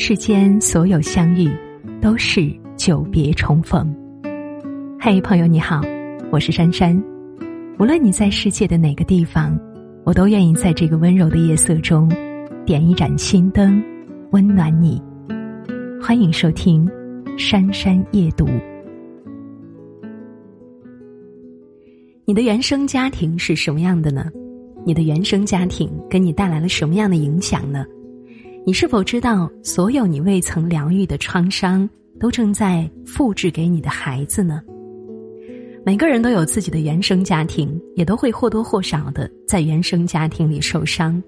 世间所有相遇，都是久别重逢。嘿，朋友你好，我是珊珊。无论你在世界的哪个地方，我都愿意在这个温柔的夜色中，点一盏心灯，温暖你。欢迎收听《珊珊夜读》。你的原生家庭是什么样的呢？你的原生家庭给你带来了什么样的影响呢？你是否知道，所有你未曾疗愈的创伤，都正在复制给你的孩子呢？每个人都有自己的原生家庭，也都会或多或少的在原生家庭里受伤。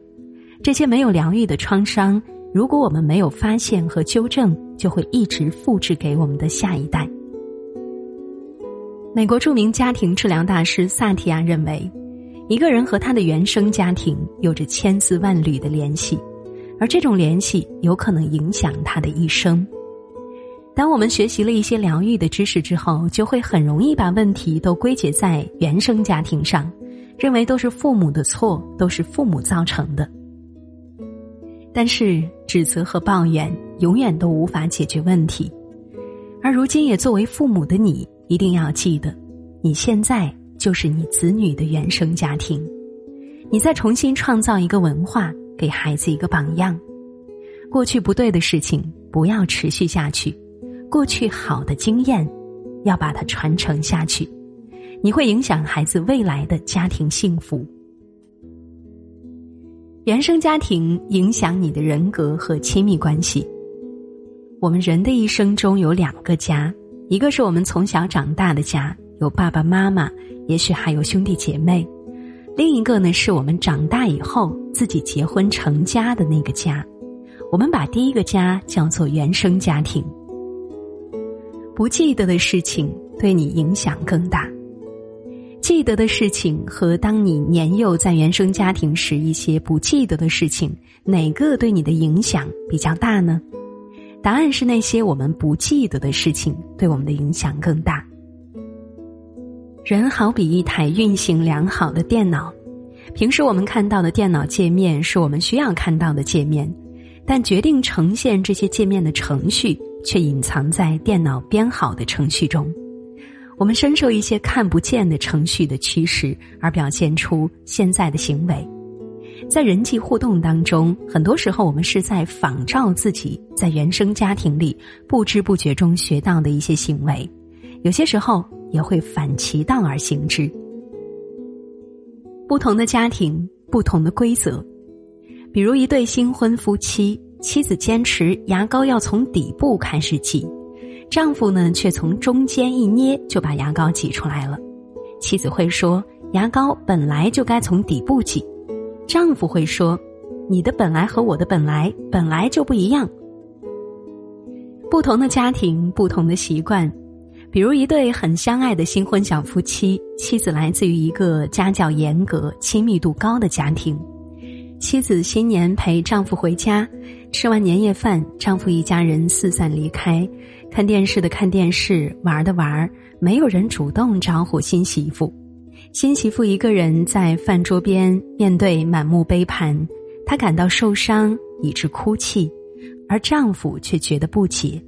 这些没有疗愈的创伤，如果我们没有发现和纠正，就会一直复制给我们的下一代。美国著名家庭治疗大师萨提亚认为，一个人和他的原生家庭有着千丝万缕的联系。而这种联系有可能影响他的一生。当我们学习了一些疗愈的知识之后，就会很容易把问题都归结在原生家庭上，认为都是父母的错，都是父母造成的。但是指责和抱怨永远都无法解决问题。而如今也作为父母的你，一定要记得，你现在就是你子女的原生家庭，你再重新创造一个文化。给孩子一个榜样，过去不对的事情不要持续下去，过去好的经验要把它传承下去，你会影响孩子未来的家庭幸福。原生家庭影响你的人格和亲密关系。我们人的一生中有两个家，一个是我们从小长大的家，有爸爸妈妈，也许还有兄弟姐妹。另一个呢，是我们长大以后自己结婚成家的那个家，我们把第一个家叫做原生家庭。不记得的事情对你影响更大，记得的事情和当你年幼在原生家庭时一些不记得的事情，哪个对你的影响比较大呢？答案是那些我们不记得的事情对我们的影响更大。人好比一台运行良好的电脑，平时我们看到的电脑界面是我们需要看到的界面，但决定呈现这些界面的程序却隐藏在电脑编好的程序中。我们深受一些看不见的程序的驱使，而表现出现在的行为。在人际互动当中，很多时候我们是在仿照自己在原生家庭里不知不觉中学到的一些行为，有些时候。也会反其道而行之。不同的家庭，不同的规则。比如一对新婚夫妻，妻子坚持牙膏要从底部开始挤，丈夫呢却从中间一捏就把牙膏挤出来了。妻子会说：“牙膏本来就该从底部挤。”丈夫会说：“你的本来和我的本来本来就不一样。”不同的家庭，不同的习惯。比如一对很相爱的新婚小夫妻，妻子来自于一个家教严格、亲密度高的家庭。妻子新年陪丈夫回家，吃完年夜饭，丈夫一家人四散离开，看电视的看电视，玩的玩，没有人主动招呼新媳妇。新媳妇一个人在饭桌边面对满目杯盘，她感到受伤，以致哭泣，而丈夫却觉得不解。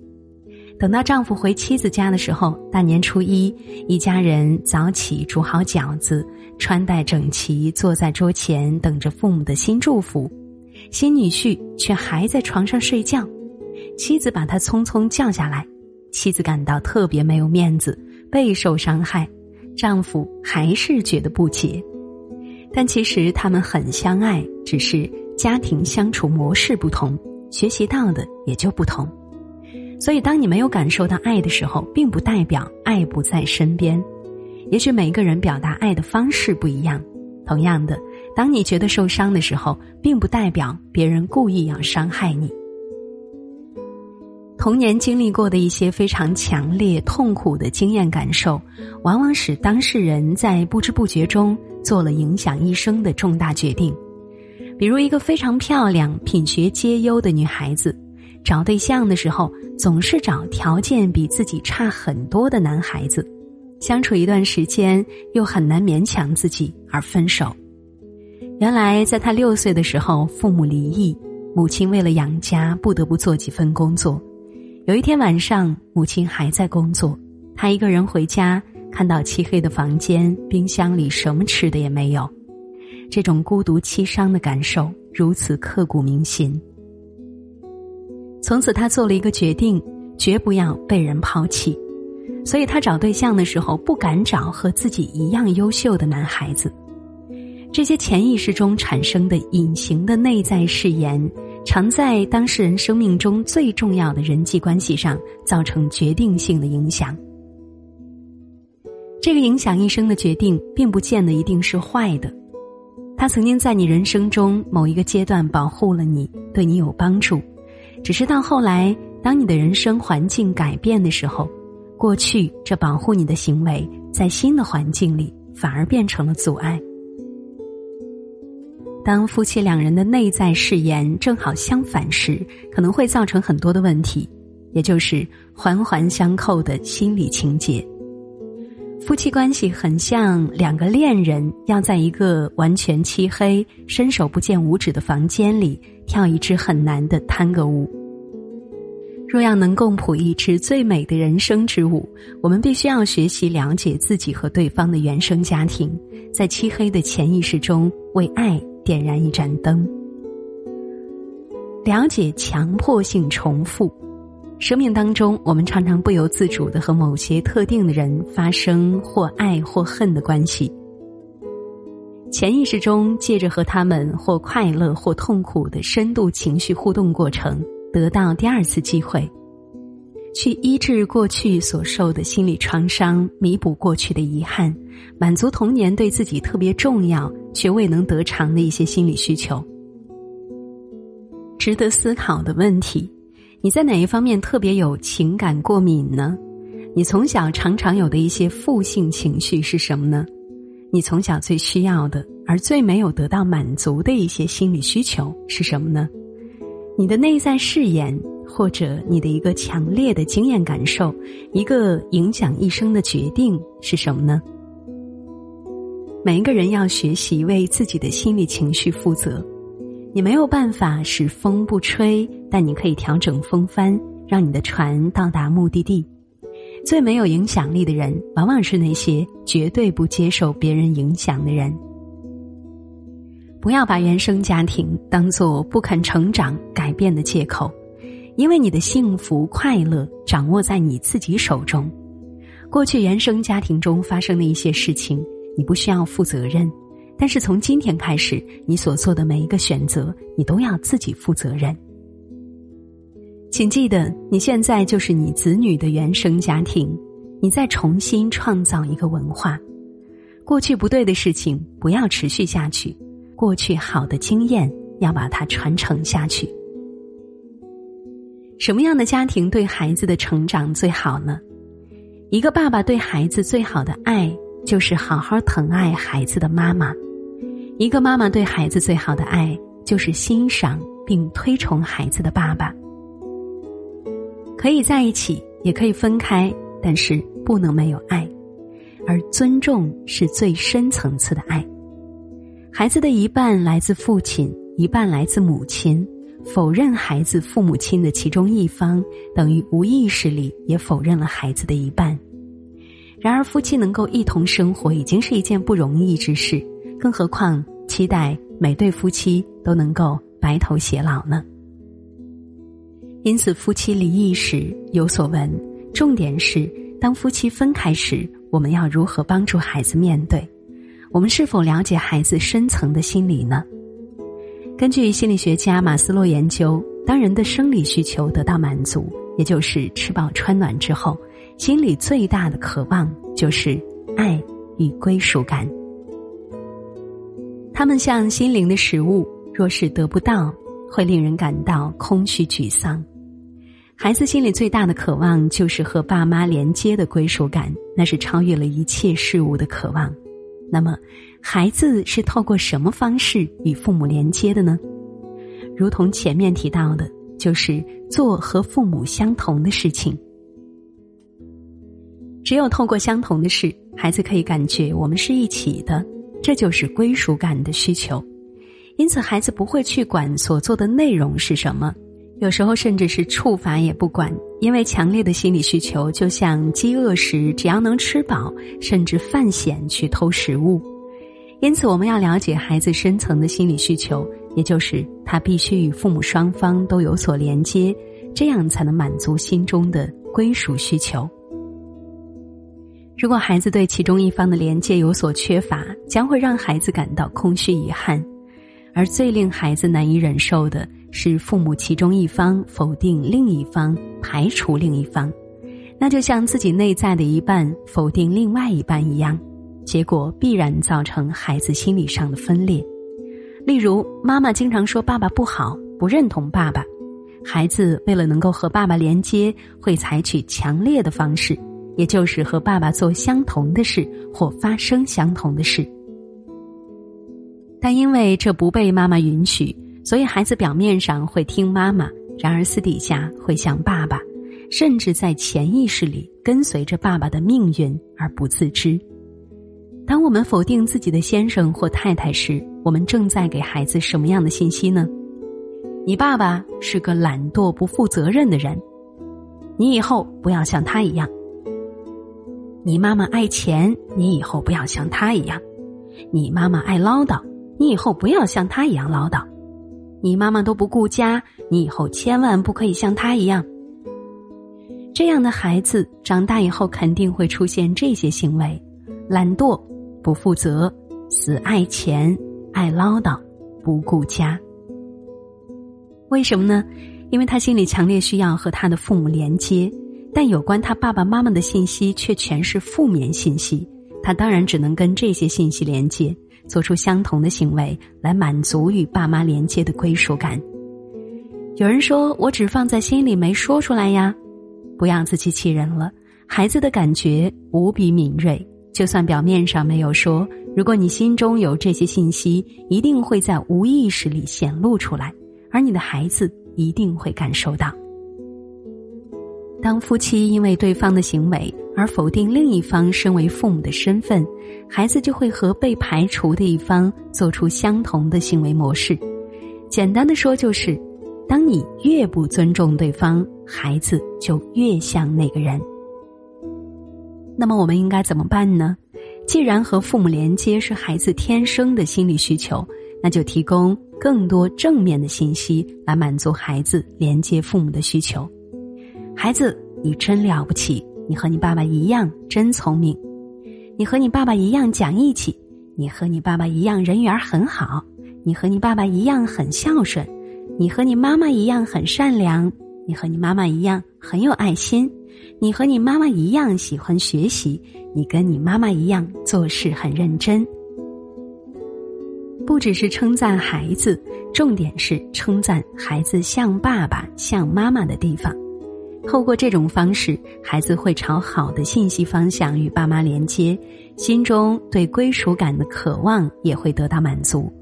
等到丈夫回妻子家的时候，大年初一，一家人早起煮好饺子，穿戴整齐，坐在桌前等着父母的新祝福。新女婿却还在床上睡觉，妻子把他匆匆叫下来，妻子感到特别没有面子，备受伤害。丈夫还是觉得不解，但其实他们很相爱，只是家庭相处模式不同，学习到的也就不同。所以，当你没有感受到爱的时候，并不代表爱不在身边。也许每一个人表达爱的方式不一样。同样的，当你觉得受伤的时候，并不代表别人故意要伤害你。童年经历过的一些非常强烈、痛苦的经验感受，往往使当事人在不知不觉中做了影响一生的重大决定。比如，一个非常漂亮、品学皆优的女孩子。找对象的时候，总是找条件比自己差很多的男孩子，相处一段时间又很难勉强自己而分手。原来，在他六岁的时候，父母离异，母亲为了养家不得不做几份工作。有一天晚上，母亲还在工作，她一个人回家，看到漆黑的房间，冰箱里什么吃的也没有，这种孤独凄伤的感受如此刻骨铭心。从此，他做了一个决定，绝不要被人抛弃。所以他找对象的时候，不敢找和自己一样优秀的男孩子。这些潜意识中产生的隐形的内在誓言，常在当事人生命中最重要的人际关系上造成决定性的影响。这个影响一生的决定，并不见得一定是坏的。他曾经在你人生中某一个阶段保护了你，对你有帮助，只是到后来，当你的人生环境改变的时候，过去这保护你的行为，在新的环境里反而变成了阻碍。当夫妻两人的内在誓言正好相反时，可能会造成很多的问题，也就是环环相扣的心理情节。夫妻关系很像两个恋人要在一个完全漆黑、伸手不见五指的房间里跳一支很难的探戈舞。若要能共谱一支最美的人生之舞，我们必须要学习了解自己和对方的原生家庭，在漆黑的潜意识中为爱。点燃一盏灯，了解强迫性重复。生命当中，我们常常不由自主的和某些特定的人发生或爱或恨的关系。潜意识中，借着和他们或快乐或痛苦的深度情绪互动过程，得到第二次机会，去医治过去所受的心理创伤，弥补过去的遗憾，满足童年对自己特别重要。却未能得偿的一些心理需求，值得思考的问题：你在哪一方面特别有情感过敏呢？你从小常常有的一些负性情绪是什么呢？你从小最需要的，而最没有得到满足的一些心理需求是什么呢？你的内在誓言，或者你的一个强烈的经验感受，一个影响一生的决定是什么呢？每一个人要学习为自己的心理情绪负责。你没有办法使风不吹，但你可以调整风帆，让你的船到达目的地。最没有影响力的人，往往是那些绝对不接受别人影响的人。不要把原生家庭当做不肯成长、改变的借口，因为你的幸福快乐掌握在你自己手中。过去原生家庭中发生的一些事情。你不需要负责任，但是从今天开始，你所做的每一个选择，你都要自己负责任。请记得，你现在就是你子女的原生家庭，你在重新创造一个文化。过去不对的事情不要持续下去，过去好的经验要把它传承下去。什么样的家庭对孩子的成长最好呢？一个爸爸对孩子最好的爱。就是好好疼爱孩子的妈妈，一个妈妈对孩子最好的爱，就是欣赏并推崇孩子的爸爸。可以在一起，也可以分开，但是不能没有爱，而尊重是最深层次的爱。孩子的一半来自父亲，一半来自母亲，否认孩子父母亲的其中一方，等于无意识里也否认了孩子的一半。然而，夫妻能够一同生活已经是一件不容易之事，更何况期待每对夫妻都能够白头偕老呢？因此，夫妻离异时有所闻，重点是当夫妻分开时，我们要如何帮助孩子面对？我们是否了解孩子深层的心理呢？根据心理学家马斯洛研究，当人的生理需求得到满足，也就是吃饱穿暖之后。心里最大的渴望就是爱与归属感。他们像心灵的食物，若是得不到，会令人感到空虚沮丧。孩子心里最大的渴望就是和爸妈连接的归属感，那是超越了一切事物的渴望。那么，孩子是透过什么方式与父母连接的呢？如同前面提到的，就是做和父母相同的事情。只有透过相同的事，孩子可以感觉我们是一起的，这就是归属感的需求。因此孩子不会去管所做的内容是什么，有时候甚至是处罚也不管，因为强烈的心理需求就像饥饿时只要能吃饱，甚至犯险去偷食物。因此，我们要了解孩子深层的心理需求，也就是他必须与父母双方都有所连接，这样才能满足心中的归属需求。如果孩子对其中一方的连接有所缺乏，将会让孩子感到空虚遗憾，而最令孩子难以忍受的是父母其中一方否定另一方、排除另一方，那就像自己内在的一半否定另外一半一样。结果必然造成孩子心理上的分裂，例如妈妈经常说爸爸不好，不认同爸爸，孩子为了能够和爸爸连接，会采取强烈的方式，也就是和爸爸做相同的事或发生相同的事。但因为这不被妈妈允许，所以孩子表面上会听妈妈，然而私底下会像爸爸，甚至在潜意识里跟随着爸爸的命运而不自知。当我们否定自己的先生或太太时，我们正在给孩子什么样的信息呢？你爸爸是个懒惰、不负责任的人，你以后不要像他一样。你妈妈爱钱，你以后不要像她一样。你妈妈爱唠叨，你以后不要像她一样唠叨。你妈妈都不顾家，你以后千万不可以像她一样。这样的孩子长大以后肯定会出现这些行为：懒惰。不负责，死爱钱，爱唠叨，不顾家。为什么呢？因为他心里强烈需要和他的父母连接，但有关他爸爸妈妈的信息却全是负面信息。他当然只能跟这些信息连接，做出相同的行为来满足与爸妈连接的归属感。有人说：“我只放在心里，没说出来呀。”不要自欺欺人了，孩子的感觉无比敏锐。就算表面上没有说，如果你心中有这些信息，一定会在无意识里显露出来，而你的孩子一定会感受到。当夫妻因为对方的行为而否定另一方身为父母的身份，孩子就会和被排除的一方做出相同的行为模式。简单的说，就是当你越不尊重对方，孩子就越像那个人。那么我们应该怎么办呢？既然和父母连接是孩子天生的心理需求，那就提供更多正面的信息来满足孩子连接父母的需求。孩子，你真了不起！你和你爸爸一样真聪明，你和你爸爸一样讲义气，你和你爸爸一样人缘很好，你和你爸爸一样很孝顺，你和你妈妈一样很善良，你和你妈妈一样很有爱心。你和你妈妈一样喜欢学习，你跟你妈妈一样做事很认真。不只是称赞孩子，重点是称赞孩子像爸爸、像妈妈的地方。透过这种方式，孩子会朝好的信息方向与爸妈连接，心中对归属感的渴望也会得到满足。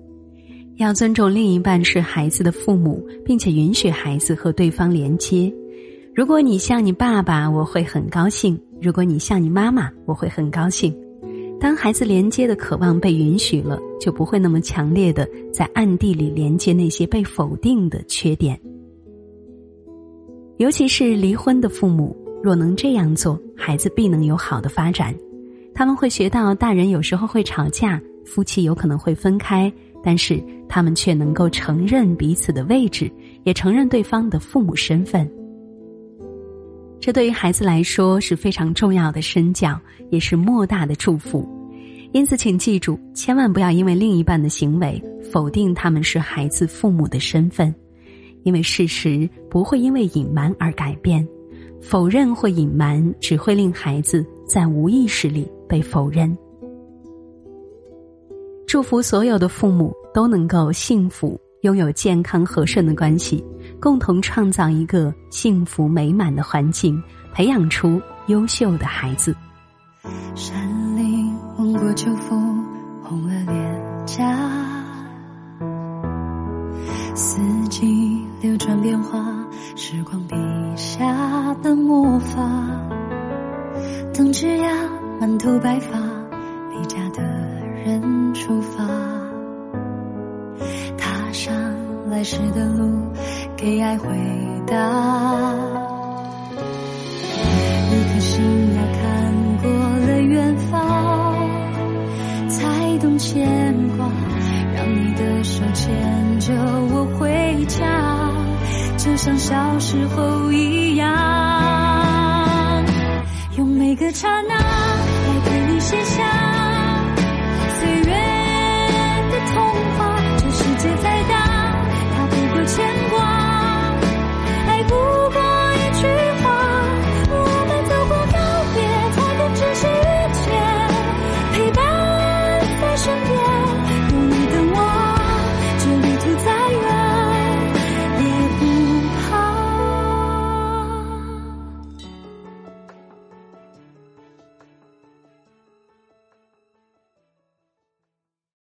要尊重另一半是孩子的父母，并且允许孩子和对方连接。如果你像你爸爸，我会很高兴；如果你像你妈妈，我会很高兴。当孩子连接的渴望被允许了，就不会那么强烈的在暗地里连接那些被否定的缺点。尤其是离婚的父母，若能这样做，孩子必能有好的发展。他们会学到大人有时候会吵架，夫妻有可能会分开，但是他们却能够承认彼此的位置，也承认对方的父母身份。这对于孩子来说是非常重要的身教，也是莫大的祝福。因此，请记住，千万不要因为另一半的行为否定他们是孩子父母的身份，因为事实不会因为隐瞒而改变。否认或隐瞒只会令孩子在无意识里被否认。祝福所有的父母都能够幸福，拥有健康和顺的关系。共同创造一个幸福美满的环境，培养出优秀的孩子。山林吻过秋风，红了脸颊。四季流转变化，时光笔下的魔法。等枝桠满头白发，离家的人出发。踏上来时的路，给爱回答。一颗心呀，看过了远方，才懂牵挂。让你的手牵着我回，就像小时候一样。用每个刹那来陪你写下